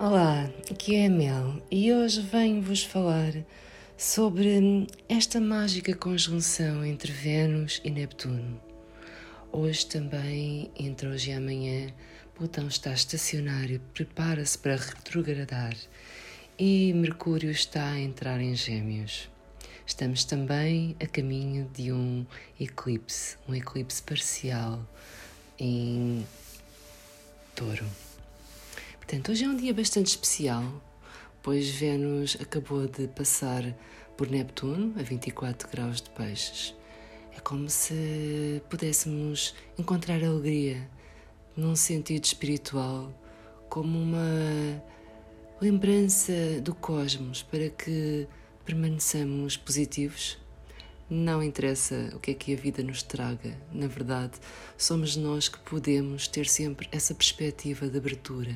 Olá, aqui é a Mel e hoje venho-vos falar sobre esta mágica conjunção entre Vênus e Neptuno. Hoje também, entre hoje e amanhã, Plutão está estacionário, prepara-se para retrogradar e Mercúrio está a entrar em Gêmeos. Estamos também a caminho de um eclipse, um eclipse parcial em Touro. Portanto, hoje é um dia bastante especial, pois Vênus acabou de passar por Neptuno a 24 graus de peixes. É como se pudéssemos encontrar alegria num sentido espiritual, como uma lembrança do cosmos para que permaneçamos positivos. Não interessa o que é que a vida nos traga, na verdade, somos nós que podemos ter sempre essa perspectiva de abertura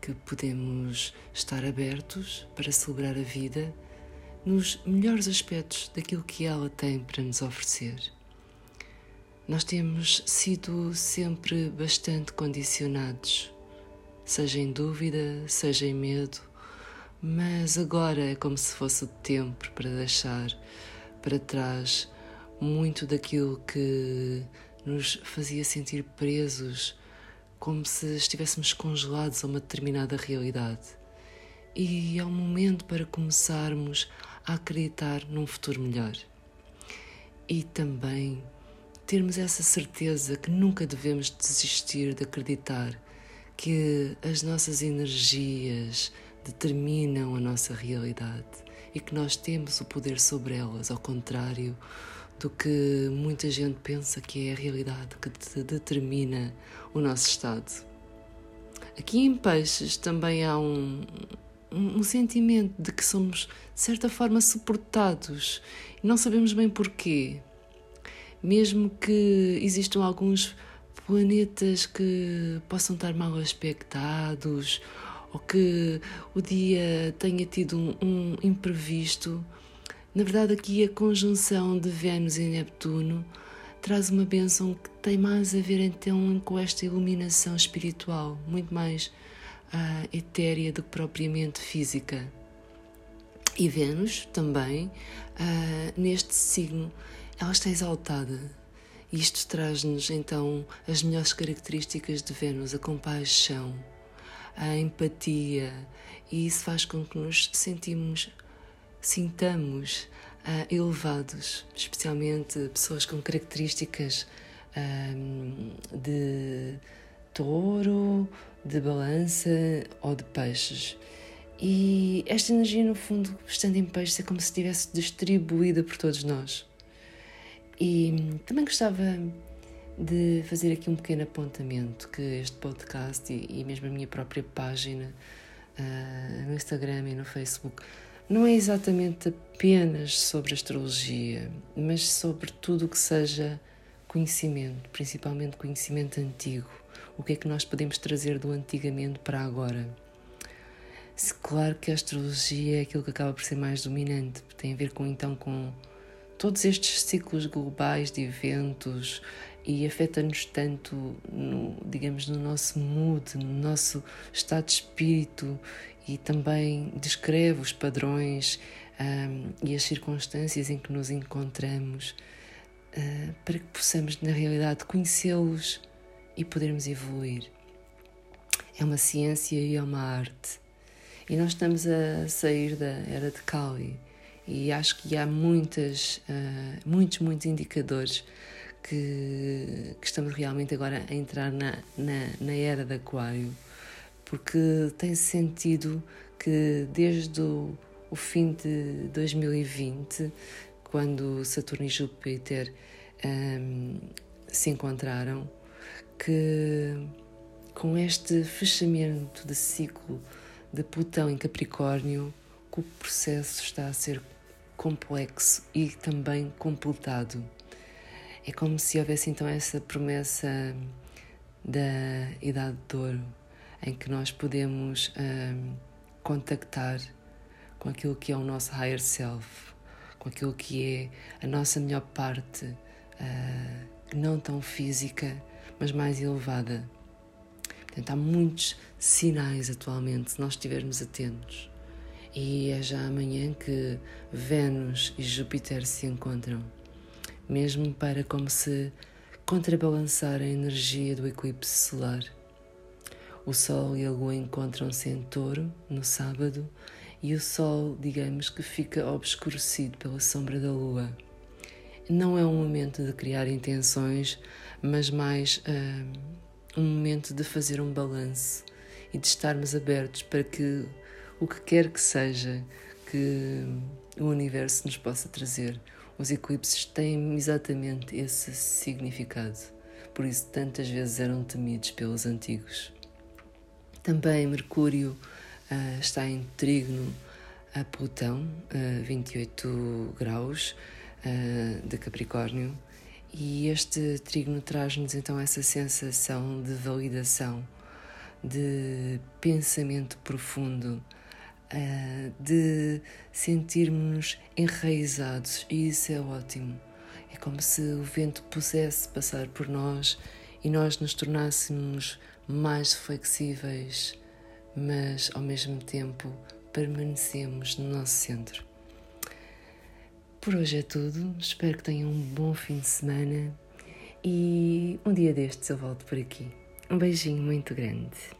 que podemos estar abertos para celebrar a vida nos melhores aspectos daquilo que ela tem para nos oferecer. Nós temos sido sempre bastante condicionados, seja em dúvida, seja em medo, mas agora é como se fosse o tempo para deixar para trás muito daquilo que nos fazia sentir presos como se estivéssemos congelados a uma determinada realidade. E é o momento para começarmos a acreditar num futuro melhor. E também termos essa certeza que nunca devemos desistir de acreditar que as nossas energias determinam a nossa realidade e que nós temos o poder sobre elas, ao contrário do que muita gente pensa que é a realidade que determina o nosso estado. Aqui em Peixes também há um, um, um sentimento de que somos, de certa forma, suportados e não sabemos bem porquê. Mesmo que existam alguns planetas que possam estar mal aspectados ou que o dia tenha tido um, um imprevisto, na verdade, aqui a conjunção de Vênus e Neptuno traz uma bênção que tem mais a ver então com esta iluminação espiritual, muito mais uh, etérea do que propriamente física. E Vênus também, uh, neste signo, ela está exaltada. Isto traz-nos então as melhores características de Vênus: a compaixão, a empatia, e isso faz com que nos sentimos sintamos uh, elevados, especialmente pessoas com características um, de touro, de balança ou de peixes. E esta energia, no fundo, estando em peixes, é como se estivesse distribuída por todos nós. E também gostava de fazer aqui um pequeno apontamento que este podcast e, e mesmo a minha própria página uh, no Instagram e no Facebook não é exatamente apenas sobre astrologia, mas sobre tudo o que seja conhecimento, principalmente conhecimento antigo. O que é que nós podemos trazer do antigamente para agora? Claro que a astrologia é aquilo que acaba por ser mais dominante, tem a ver com então com todos estes ciclos globais de eventos e afeta-nos tanto no, digamos, no nosso mood, no nosso estado de espírito e também descreve os padrões um, e as circunstâncias em que nos encontramos uh, para que possamos, na realidade, conhecê-los e podermos evoluir. É uma ciência e é uma arte. E nós estamos a sair da era de Kali e acho que há muitas, uh, muitos, muitos indicadores que, que, estamos realmente agora a entrar na, na, na era de Aquário porque tem sentido que desde o, o fim de 2020, quando Saturno e Júpiter um, se encontraram, que com este fechamento de ciclo de Plutão em Capricórnio, que o processo está a ser complexo e também completado. É como se houvesse então essa promessa da Idade de Ouro em que nós podemos um, contactar com aquilo que é o nosso higher self, com aquilo que é a nossa melhor parte, uh, não tão física, mas mais elevada. Portanto, há muitos sinais atualmente, se nós estivermos atentos. E é já amanhã que Vênus e Júpiter se encontram, mesmo para como se contrabalançar a energia do eclipse solar. O Sol e a Lua encontram-se em Touro no sábado e o Sol, digamos que fica obscurecido pela sombra da Lua. Não é um momento de criar intenções, mas mais uh, um momento de fazer um balanço e de estarmos abertos para que o que quer que seja que o universo nos possa trazer, os eclipses têm exatamente esse significado. Por isso, tantas vezes eram temidos pelos antigos. Também Mercúrio uh, está em trígono a Plutão, uh, 28 graus uh, de Capricórnio, e este trígono traz-nos então essa sensação de validação, de pensamento profundo, uh, de sentirmos enraizados, e isso é ótimo. É como se o vento pudesse passar por nós e nós nos tornássemos mais flexíveis, mas ao mesmo tempo permanecemos no nosso centro. Por hoje é tudo. Espero que tenham um bom fim de semana e um dia destes eu volto por aqui. Um beijinho muito grande.